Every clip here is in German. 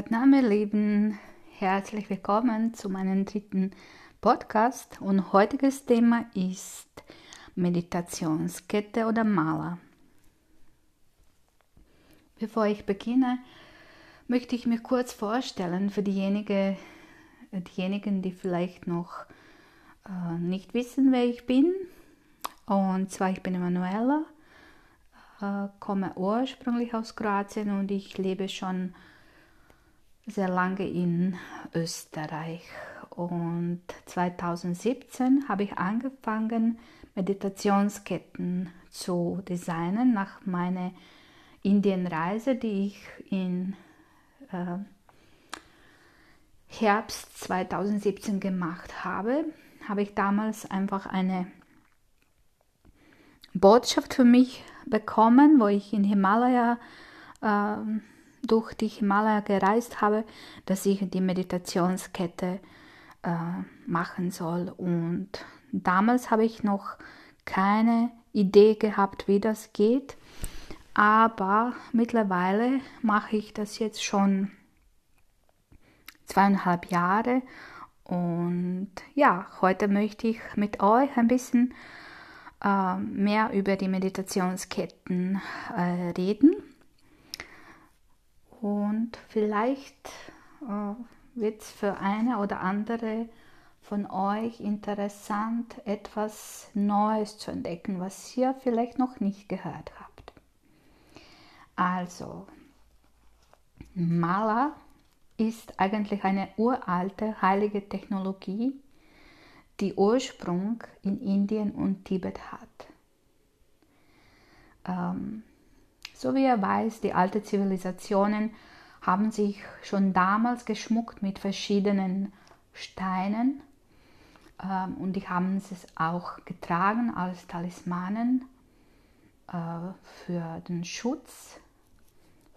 Satname Leben, herzlich willkommen zu meinem dritten Podcast und heutiges Thema ist Meditationskette oder Maler. Bevor ich beginne, möchte ich mich kurz vorstellen für diejenigen, diejenigen die vielleicht noch äh, nicht wissen, wer ich bin. Und zwar, ich bin Emanuela, äh, komme ursprünglich aus Kroatien und ich lebe schon sehr lange in Österreich. Und 2017 habe ich angefangen, Meditationsketten zu designen nach meiner Indienreise, die ich in äh, Herbst 2017 gemacht habe. Habe ich damals einfach eine Botschaft für mich bekommen, wo ich in Himalaya äh, durch die Himalaya gereist habe, dass ich die Meditationskette äh, machen soll. Und damals habe ich noch keine Idee gehabt, wie das geht. Aber mittlerweile mache ich das jetzt schon zweieinhalb Jahre. Und ja, heute möchte ich mit euch ein bisschen äh, mehr über die Meditationsketten äh, reden. Und vielleicht äh, wird es für eine oder andere von euch interessant, etwas Neues zu entdecken, was ihr vielleicht noch nicht gehört habt. Also, Mala ist eigentlich eine uralte heilige Technologie, die Ursprung in Indien und Tibet hat. Ähm, so wie er weiß, die alten Zivilisationen haben sich schon damals geschmuckt mit verschiedenen Steinen ähm, und die haben es auch getragen als Talismanen äh, für den Schutz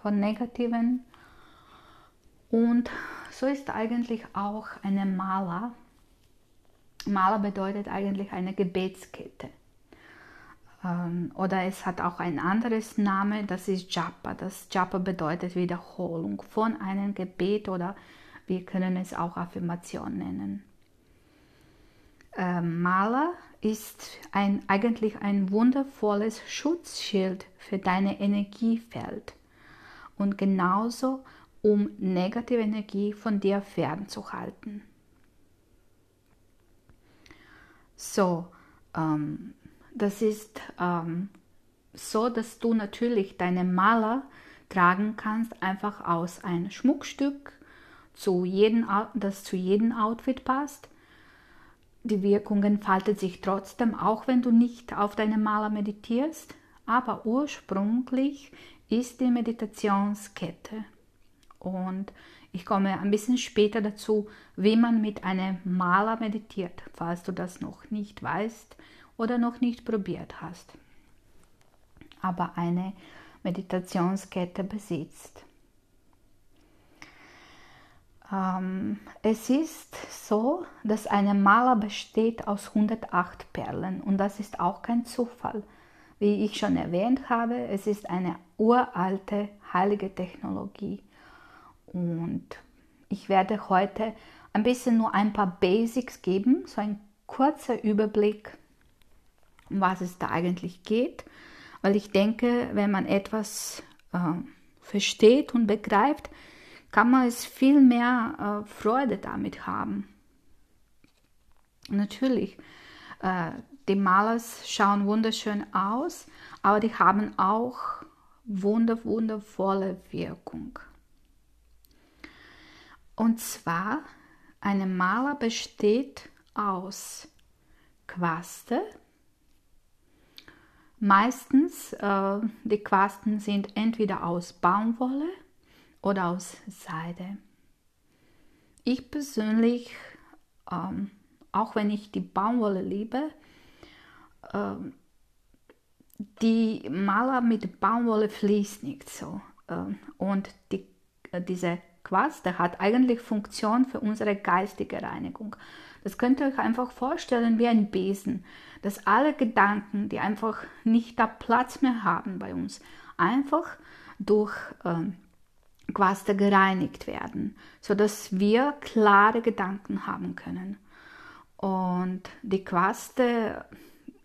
von negativen. Und so ist eigentlich auch eine Mala. Mala bedeutet eigentlich eine Gebetskette. Ähm, oder es hat auch ein anderes Name, das ist Japa. Das Japa bedeutet Wiederholung von einem Gebet oder wir können es auch Affirmation nennen. Ähm, Mala ist ein, eigentlich ein wundervolles Schutzschild für dein Energiefeld und genauso um negative Energie von dir fernzuhalten. So, ähm, das ist ähm, so, dass du natürlich deine Maler tragen kannst, einfach aus ein Schmuckstück, zu jedem, das zu jedem Outfit passt. Die Wirkung entfaltet sich trotzdem, auch wenn du nicht auf deine Maler meditierst, aber ursprünglich ist die Meditationskette. Und ich komme ein bisschen später dazu, wie man mit einem Maler meditiert, falls du das noch nicht weißt oder noch nicht probiert hast, aber eine Meditationskette besitzt. Ähm, es ist so, dass eine Maler besteht aus 108 Perlen und das ist auch kein Zufall. Wie ich schon erwähnt habe, es ist eine uralte heilige Technologie und ich werde heute ein bisschen nur ein paar Basics geben, so ein kurzer Überblick um was es da eigentlich geht, weil ich denke, wenn man etwas äh, versteht und begreift, kann man es viel mehr äh, Freude damit haben. Natürlich, äh, die Malers schauen wunderschön aus, aber die haben auch wunder, wundervolle Wirkung. Und zwar, eine Maler besteht aus Quaste, Meistens äh, die Quasten sind entweder aus Baumwolle oder aus Seide. Ich persönlich, ähm, auch wenn ich die Baumwolle liebe, äh, die Maler mit Baumwolle fließt nicht so. Äh, und die, äh, diese Quaste hat eigentlich Funktion für unsere geistige Reinigung. Das könnt ihr euch einfach vorstellen wie ein Besen, dass alle Gedanken, die einfach nicht da Platz mehr haben bei uns, einfach durch äh, Quaste gereinigt werden, sodass wir klare Gedanken haben können. Und die Quaste,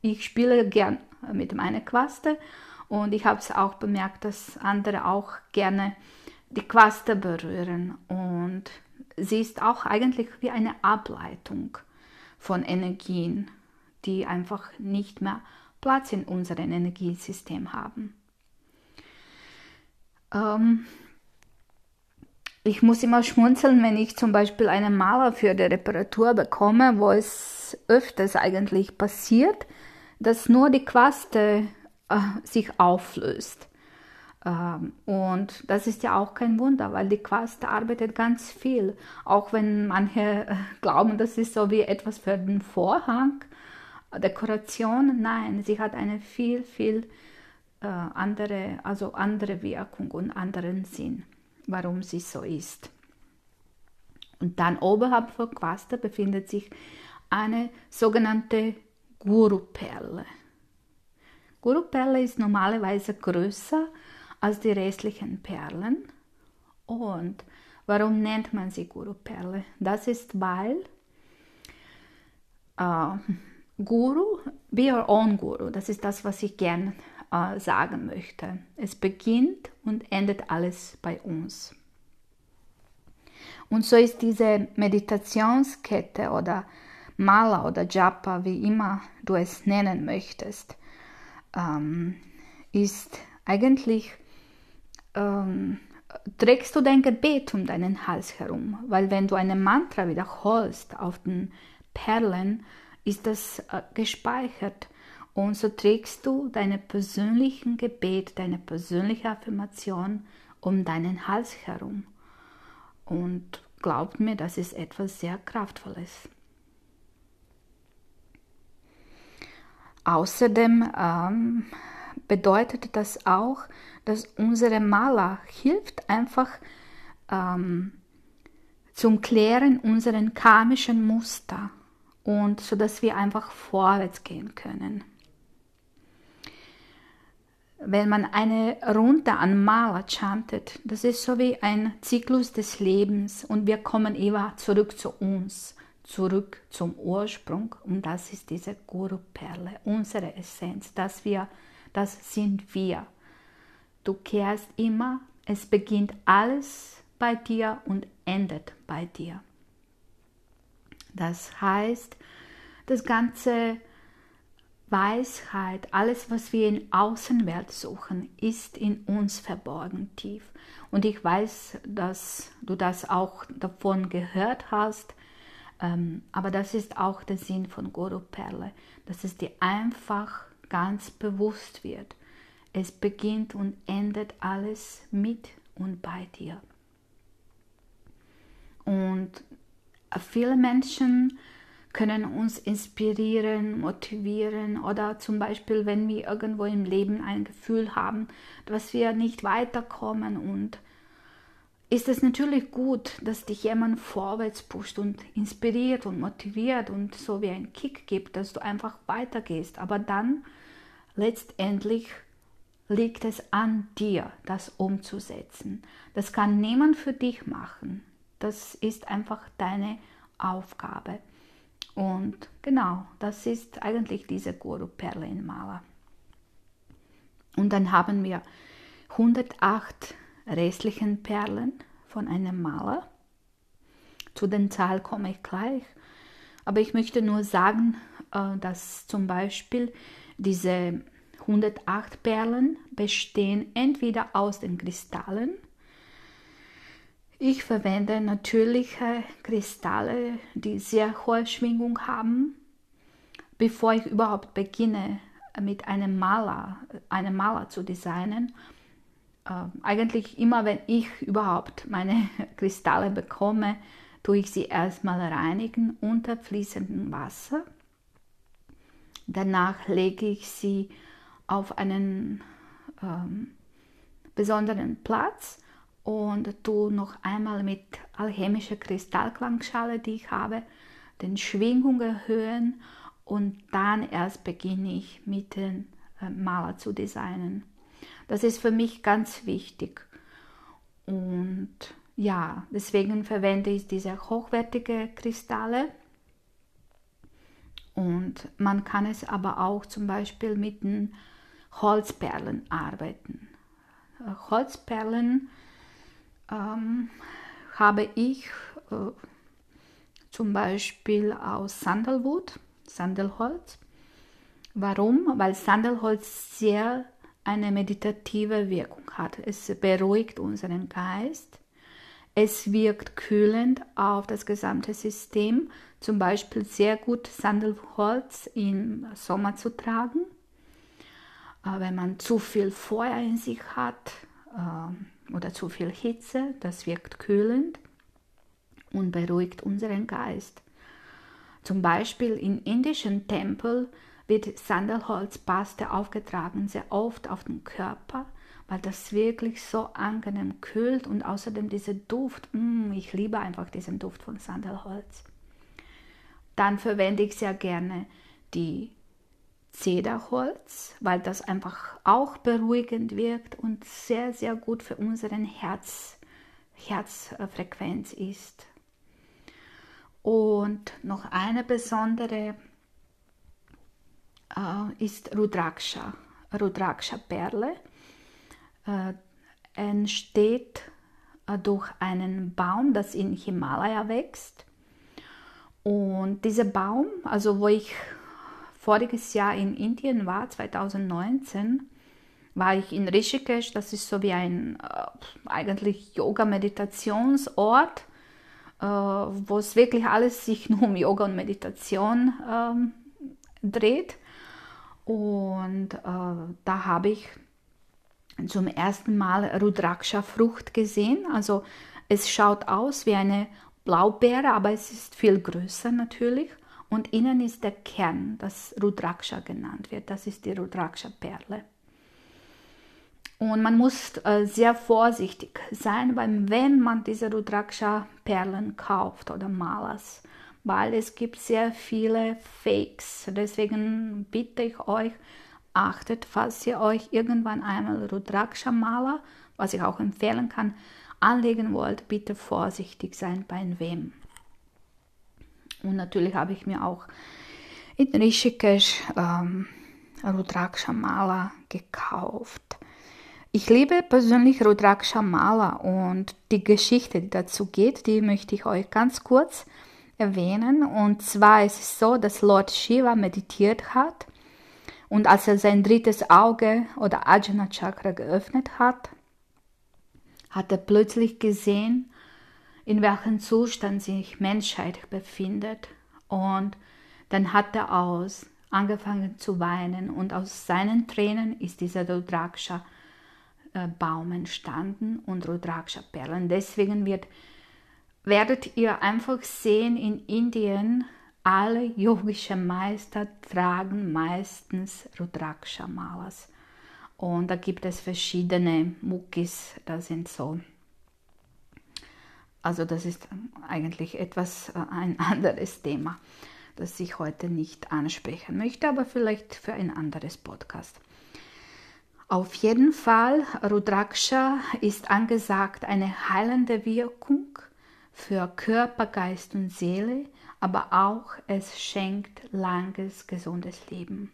ich spiele gern mit meiner Quaste und ich habe es auch bemerkt, dass andere auch gerne die Quaste berühren. Und sie ist auch eigentlich wie eine Ableitung von Energien, die einfach nicht mehr Platz in unserem Energiesystem haben. Ähm, ich muss immer schmunzeln, wenn ich zum Beispiel einen Maler für die Reparatur bekomme, wo es öfters eigentlich passiert, dass nur die Quaste äh, sich auflöst. Ähm, und das ist ja auch kein Wunder, weil die Quaste arbeitet ganz viel. Auch wenn manche äh, glauben, das ist so wie etwas für den Vorhang, Dekoration. Nein, sie hat eine viel, viel äh, andere, also andere Wirkung und anderen Sinn, warum sie so ist. Und dann oberhalb von Quaste befindet sich eine sogenannte Guru-Perle. Guru-Perle ist normalerweise größer als die restlichen Perlen. Und warum nennt man sie Guru-Perle? Das ist, weil äh, Guru, be your own Guru, das ist das, was ich gern äh, sagen möchte. Es beginnt und endet alles bei uns. Und so ist diese Meditationskette oder Mala oder Japa, wie immer du es nennen möchtest, ähm, ist eigentlich, ähm, trägst du dein Gebet um deinen Hals herum, weil wenn du eine Mantra wiederholst auf den Perlen, ist das äh, gespeichert und so trägst du deine persönlichen Gebet, deine persönliche Affirmation um deinen Hals herum. Und glaubt mir, das ist etwas sehr Kraftvolles. Außerdem ähm, bedeutet das auch, dass unsere Maler hilft einfach ähm, zum Klären unseren karmischen Muster und so dass wir einfach vorwärts gehen können. Wenn man eine Runde an Maler chantet, das ist so wie ein Zyklus des Lebens und wir kommen immer zurück zu uns zurück zum Ursprung und das ist diese Guru-Perle, unsere Essenz, dass wir, das sind wir. Du kehrst immer, es beginnt alles bei dir und endet bei dir. Das heißt, das ganze Weisheit, alles, was wir in Außenwelt suchen, ist in uns verborgen tief. Und ich weiß, dass du das auch davon gehört hast, ähm, aber das ist auch der Sinn von Guru Perle, dass es dir einfach ganz bewusst wird. Es beginnt und endet alles mit und bei dir. Und viele Menschen können uns inspirieren, motivieren oder zum Beispiel, wenn wir irgendwo im Leben ein Gefühl haben, dass wir nicht weiterkommen und ist es natürlich gut, dass dich jemand vorwärts pusht und inspiriert und motiviert und so wie ein Kick gibt, dass du einfach weitergehst. Aber dann letztendlich liegt es an dir, das umzusetzen. Das kann niemand für dich machen. Das ist einfach deine Aufgabe. Und genau, das ist eigentlich diese Guru-Perle in Mala. Und dann haben wir 108 restlichen Perlen von einem Maler. Zu den Zahlen komme ich gleich. Aber ich möchte nur sagen, äh, dass zum Beispiel diese 108 Perlen bestehen entweder aus den Kristallen. Ich verwende natürliche Kristalle, die sehr hohe Schwingung haben. Bevor ich überhaupt beginne, mit einem Maler, einem Maler zu designen, äh, eigentlich immer, wenn ich überhaupt meine Kristalle bekomme, tue ich sie erstmal reinigen unter fließendem Wasser. Danach lege ich sie auf einen ähm, besonderen Platz und tue noch einmal mit alchemischer Kristallklangschale, die ich habe, den Schwingung erhöhen und dann erst beginne ich mit den äh, Maler zu designen. Das ist für mich ganz wichtig. Und ja, deswegen verwende ich diese hochwertige Kristalle. Und man kann es aber auch zum Beispiel mit den Holzperlen arbeiten. Äh, Holzperlen ähm, habe ich äh, zum Beispiel aus Sandelwood, Sandelholz. Warum? Weil Sandelholz sehr eine meditative Wirkung hat. Es beruhigt unseren Geist. Es wirkt kühlend auf das gesamte System. Zum Beispiel sehr gut Sandelholz im Sommer zu tragen. Äh, wenn man zu viel Feuer in sich hat äh, oder zu viel Hitze, das wirkt kühlend und beruhigt unseren Geist. Zum Beispiel in indischen Tempeln wird Sandelholzpaste aufgetragen, sehr oft auf den Körper, weil das wirklich so angenehm kühlt und außerdem dieser Duft, mm, ich liebe einfach diesen Duft von Sandelholz. Dann verwende ich sehr gerne die Zederholz, weil das einfach auch beruhigend wirkt und sehr, sehr gut für unseren Herz, Herzfrequenz ist. Und noch eine besondere äh, ist Rudraksha, Rudraksha-Perle. Äh, entsteht äh, durch einen Baum, das in Himalaya wächst. Und dieser Baum, also wo ich voriges Jahr in Indien war, 2019, war ich in Rishikesh, das ist so wie ein äh, eigentlich Yoga-Meditationsort, äh, wo es wirklich alles sich nur um Yoga und Meditation ähm, dreht. Und äh, da habe ich zum ersten Mal Rudraksha-Frucht gesehen. Also es schaut aus wie eine Blaubeere, aber es ist viel größer natürlich. Und innen ist der Kern, das Rudraksha genannt wird. Das ist die Rudraksha-Perle. Und man muss äh, sehr vorsichtig sein, weil wenn man diese Rudraksha-Perlen kauft oder Malas, weil es gibt sehr viele Fakes. Deswegen bitte ich euch, achtet, falls ihr euch irgendwann einmal Rudraksha Mala, was ich auch empfehlen kann, anlegen wollt, bitte vorsichtig sein bei wem. Und natürlich habe ich mir auch in Rishikesh ähm, Rudraksha Mala gekauft. Ich liebe persönlich Rudraksha Mala und die Geschichte, die dazu geht, die möchte ich euch ganz kurz erwähnen. Und zwar ist es so, dass Lord Shiva meditiert hat und als er sein drittes Auge oder Ajna Chakra geöffnet hat, hat er plötzlich gesehen, in welchem Zustand sich Menschheit befindet. Und dann hat er aus angefangen zu weinen und aus seinen Tränen ist dieser Rudraksha äh, Baum entstanden und Rudraksha Perlen. Deswegen wird werdet ihr einfach sehen, in Indien alle yogischen Meister tragen meistens Rudraksha Malas. Und da gibt es verschiedene Muckis, da sind so. Also das ist eigentlich etwas äh, ein anderes Thema, das ich heute nicht ansprechen möchte, aber vielleicht für ein anderes Podcast. Auf jeden Fall, Rudraksha ist angesagt eine heilende Wirkung für Körper, Geist und Seele, aber auch es schenkt langes, gesundes Leben.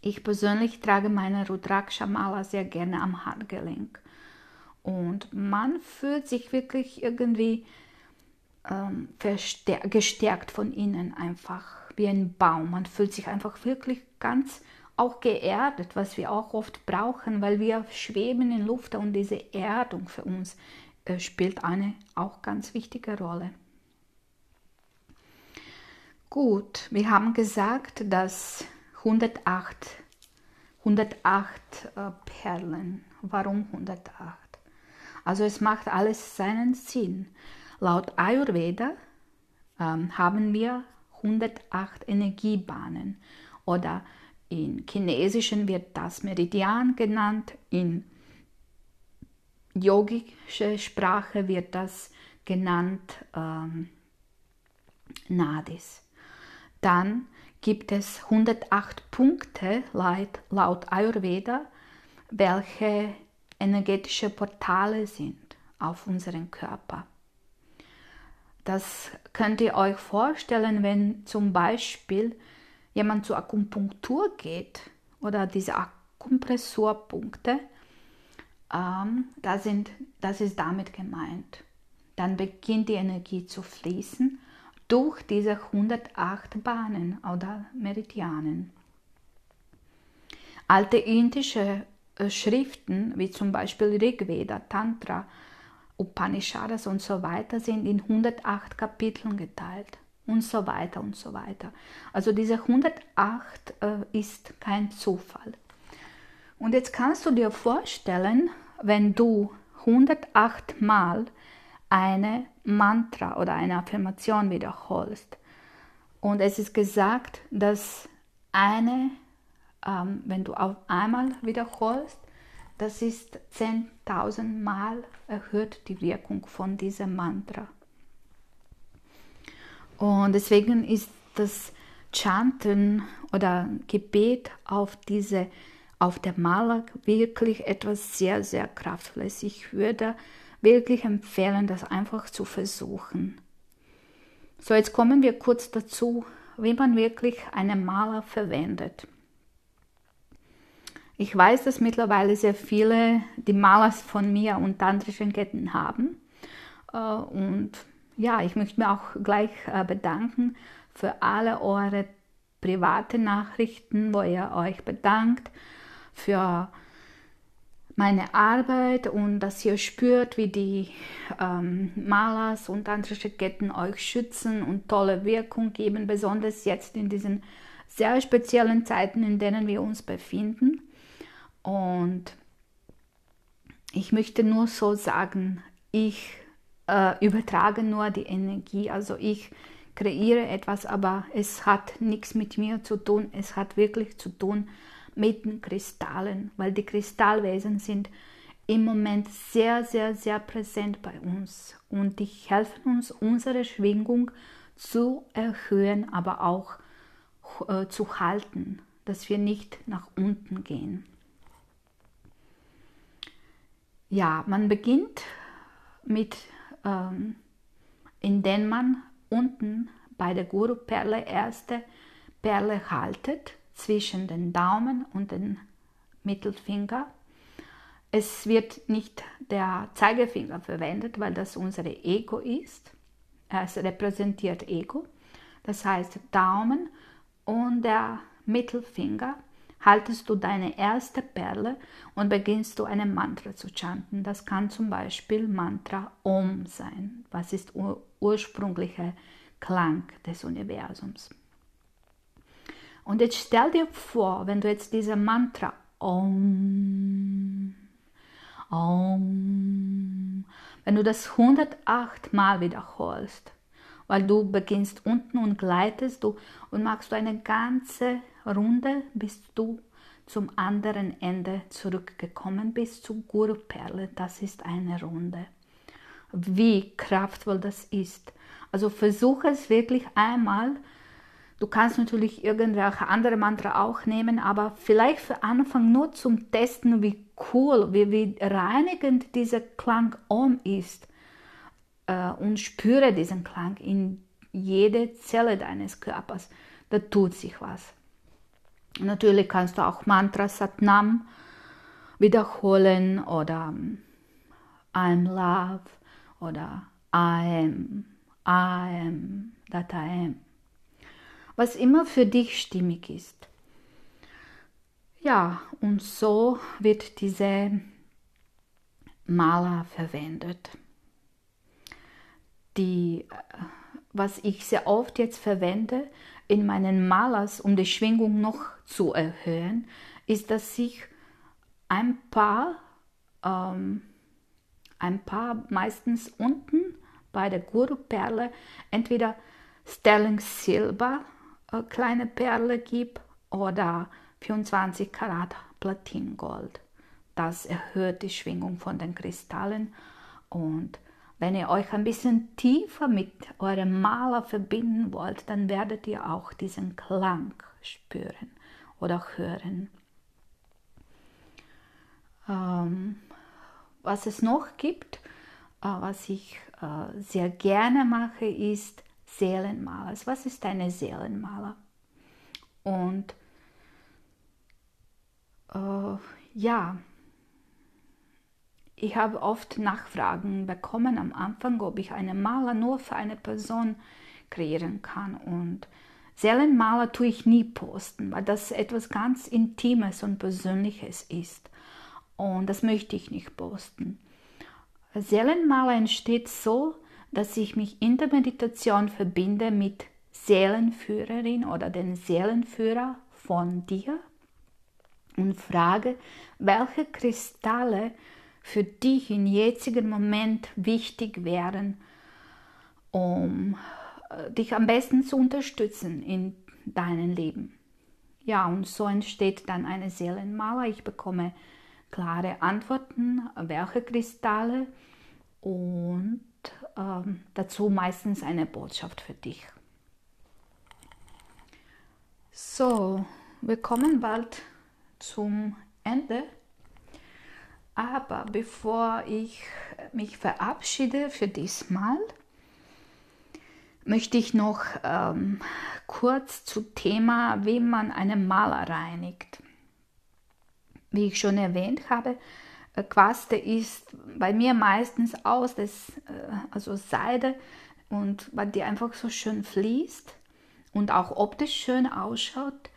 Ich persönlich trage meine Rudraksha Mala sehr gerne am Handgelenk und man fühlt sich wirklich irgendwie ähm, gestärkt von innen einfach wie ein Baum. Man fühlt sich einfach wirklich ganz auch geerdet, was wir auch oft brauchen, weil wir schweben in Luft und diese Erdung für uns äh, spielt eine auch ganz wichtige Rolle. Gut, wir haben gesagt, dass 108, 108 äh, Perlen. Warum 108? Also es macht alles seinen Sinn. Laut Ayurveda ähm, haben wir 108 Energiebahnen oder in Chinesischen wird das Meridian genannt, in yogische Sprache wird das genannt ähm, Nadis. Dann gibt es 108 Punkte laut, laut Ayurveda, welche energetische Portale sind auf unseren Körper. Das könnt ihr euch vorstellen, wenn zum Beispiel jemand zur Akupunktur geht oder diese Akupressurpunkte, ähm, da sind, das ist damit gemeint. Dann beginnt die Energie zu fließen durch diese 108 Bahnen oder Meridianen. Alte indische Schriften, wie zum Beispiel Rigveda, Tantra, Upanishads und so weiter, sind in 108 Kapiteln geteilt und so weiter und so weiter. Also diese 108 äh, ist kein Zufall. Und jetzt kannst du dir vorstellen, wenn du 108 Mal eine Mantra oder eine Affirmation wiederholst. Und es ist gesagt, dass eine, ähm, wenn du auf einmal wiederholst, das ist 10.000 Mal erhöht die Wirkung von diesem Mantra. Und deswegen ist das Chanten oder Gebet auf diese auf der Maler wirklich etwas sehr sehr kraftvolles. Ich würde wirklich empfehlen, das einfach zu versuchen. So, jetzt kommen wir kurz dazu, wie man wirklich einen Maler verwendet. Ich weiß, dass mittlerweile sehr viele die Malers von mir und tantrischen Ketten haben. Äh, und ja, ich möchte mir auch gleich äh, bedanken für alle eure private Nachrichten, wo ihr euch bedankt, für meine Arbeit und dass ihr spürt, wie die ähm, Malers und tantrische Ketten euch schützen und tolle Wirkung geben, besonders jetzt in diesen sehr speziellen Zeiten, in denen wir uns befinden. Und ich möchte nur so sagen, ich äh, übertrage nur die Energie. Also ich kreiere etwas, aber es hat nichts mit mir zu tun. Es hat wirklich zu tun mit den Kristallen, weil die Kristallwesen sind im Moment sehr, sehr, sehr präsent bei uns und die helfen uns, unsere Schwingung zu erhöhen, aber auch äh, zu halten, dass wir nicht nach unten gehen. Ja, man beginnt mit ähm, indem man unten bei der Guru-Perle erste Perle haltet zwischen den Daumen und den Mittelfinger. Es wird nicht der Zeigefinger verwendet, weil das unser Ego ist. Es repräsentiert Ego. Das heißt Daumen und der Mittelfinger haltest du deine erste Perle und beginnst du eine Mantra zu chanten. Das kann zum Beispiel Mantra Om sein. Was ist ur ursprünglicher Klang des Universums? Und jetzt stell dir vor, wenn du jetzt diese Mantra Om, Om, wenn du das 108 Mal wiederholst, weil du beginnst unten und gleitest du und machst du eine ganze Runde, bis du zum anderen Ende zurückgekommen bist, zu Guru Perle. Das ist eine Runde. Wie kraftvoll das ist. Also versuche es wirklich einmal. Du kannst natürlich irgendwelche andere Mantra auch nehmen, aber vielleicht für Anfang nur zum Testen, wie cool, wie, wie reinigend dieser Klang Om ist. Äh, und spüre diesen Klang in jede Zelle deines Körpers. Da tut sich was. Natürlich kannst du auch Mantra Satnam wiederholen oder I'm Love oder I am, I am, that I am. Was immer für dich stimmig ist. Ja, und so wird diese Maler verwendet. Die, äh, was ich sehr oft jetzt verwende, in meinen Malers, um die Schwingung noch zu erhöhen, ist, dass ich ein paar, ähm, ein paar meistens unten bei der Guru-Perle entweder Sterling Silber äh, kleine Perle gebe oder 24 Karat Platingold. Das erhöht die Schwingung von den Kristallen und wenn ihr euch ein bisschen tiefer mit eurem Maler verbinden wollt, dann werdet ihr auch diesen Klang spüren oder hören. Ähm, was es noch gibt, äh, was ich äh, sehr gerne mache, ist Seelenmaler. Was ist eine Seelenmaler? Und äh, ja, ich habe oft Nachfragen bekommen am Anfang, ob ich einen Maler nur für eine Person kreieren kann. Und Seelenmaler tue ich nie posten, weil das etwas ganz Intimes und Persönliches ist. Und das möchte ich nicht posten. Seelenmaler entsteht so, dass ich mich in der Meditation verbinde mit Seelenführerin oder den Seelenführer von dir und frage, welche Kristalle für dich in jetzigen Moment wichtig wären, um äh, dich am besten zu unterstützen in deinem Leben. Ja, und so entsteht dann eine Seelenmaler. Ich bekomme klare Antworten, welche Kristalle und ähm, dazu meistens eine Botschaft für dich. So, wir kommen bald zum Ende. Aber bevor ich mich verabschiede für diesmal, möchte ich noch ähm, kurz zu Thema, wie man einen Maler reinigt. Wie ich schon erwähnt habe, äh, Quaste ist bei mir meistens aus, das, äh, also Seide, und weil die einfach so schön fließt und auch optisch schön ausschaut.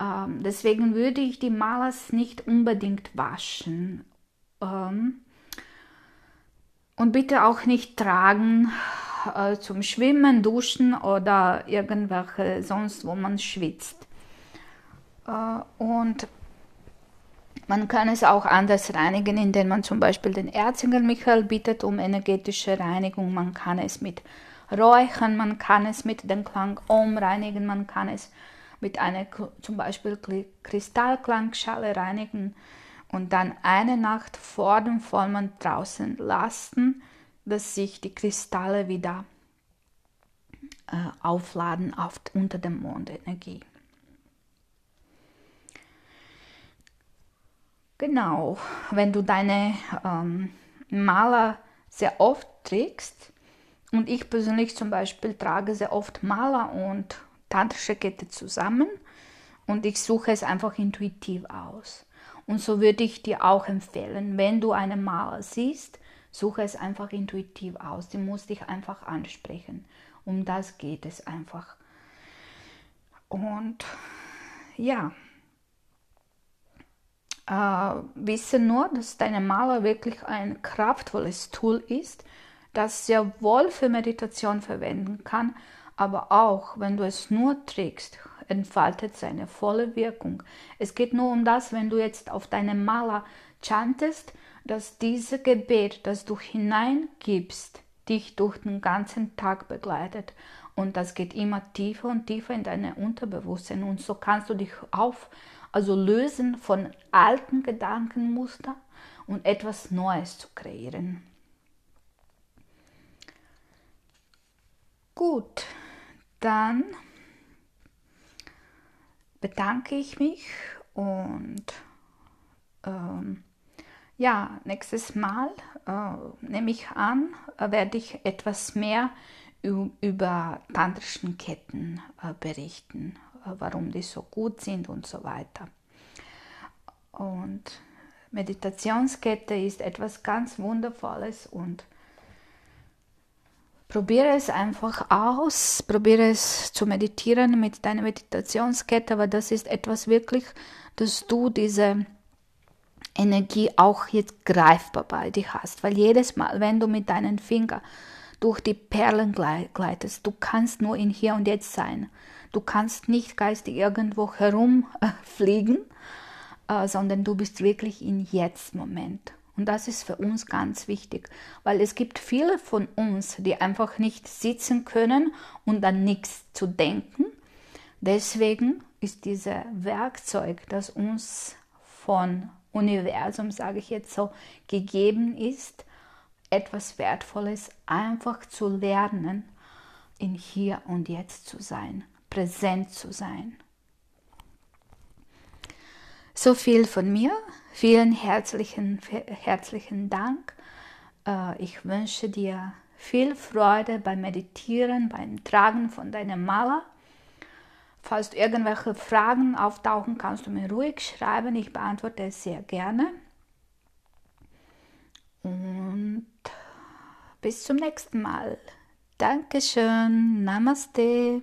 Ähm, deswegen würde ich die Malers nicht unbedingt waschen. Ähm, und bitte auch nicht tragen äh, zum Schwimmen, Duschen oder irgendwelche sonst, wo man schwitzt. Äh, und man kann es auch anders reinigen, indem man zum Beispiel den Erzinger Michael bittet um energetische Reinigung. Man kann es mit Räuchern, man kann es mit dem Klang Om reinigen, man kann es mit einer zum Beispiel Kristallklangschale reinigen und dann eine Nacht vor dem Vollmond draußen lassen, dass sich die Kristalle wieder äh, aufladen auf, unter der Mondenergie. Genau, wenn du deine ähm, Maler sehr oft trägst, und ich persönlich zum Beispiel trage sehr oft Maler und tantrische Kette zusammen und ich suche es einfach intuitiv aus. Und so würde ich dir auch empfehlen, wenn du einen Maler siehst, suche es einfach intuitiv aus. Die muss dich einfach ansprechen. Um das geht es einfach. Und ja, äh, wisse nur, dass deine Maler wirklich ein kraftvolles Tool ist, das sehr wohl für Meditation verwenden kann, aber auch wenn du es nur trägst, entfaltet seine volle Wirkung. Es geht nur um das, wenn du jetzt auf deinem Maler chantest, dass dieses Gebet, das du hineingibst, dich durch den ganzen Tag begleitet. Und das geht immer tiefer und tiefer in deine Unterbewusstsein. Und so kannst du dich auf, also lösen von alten Gedankenmustern und etwas Neues zu kreieren. Gut, dann bedanke ich mich und ähm, ja, nächstes Mal äh, nehme ich an, äh, werde ich etwas mehr über tantrischen Ketten äh, berichten, äh, warum die so gut sind und so weiter. Und Meditationskette ist etwas ganz Wundervolles und Probiere es einfach aus, probiere es zu meditieren mit deiner Meditationskette, aber das ist etwas wirklich, dass du diese Energie auch jetzt greifbar bei dir hast, weil jedes Mal, wenn du mit deinen Fingern durch die Perlen gleitest, du kannst nur in hier und jetzt sein. Du kannst nicht geistig irgendwo herumfliegen, äh, sondern du bist wirklich in jetzt Moment. Und das ist für uns ganz wichtig, weil es gibt viele von uns, die einfach nicht sitzen können und an nichts zu denken. Deswegen ist dieses Werkzeug, das uns von Universum, sage ich jetzt so, gegeben ist, etwas Wertvolles, einfach zu lernen, in hier und jetzt zu sein, präsent zu sein. So viel von mir. Vielen herzlichen, herzlichen Dank. Äh, ich wünsche dir viel Freude beim Meditieren, beim Tragen von deinem Maler. Falls irgendwelche Fragen auftauchen, kannst du mir ruhig schreiben. Ich beantworte es sehr gerne. Und bis zum nächsten Mal. Dankeschön. Namaste.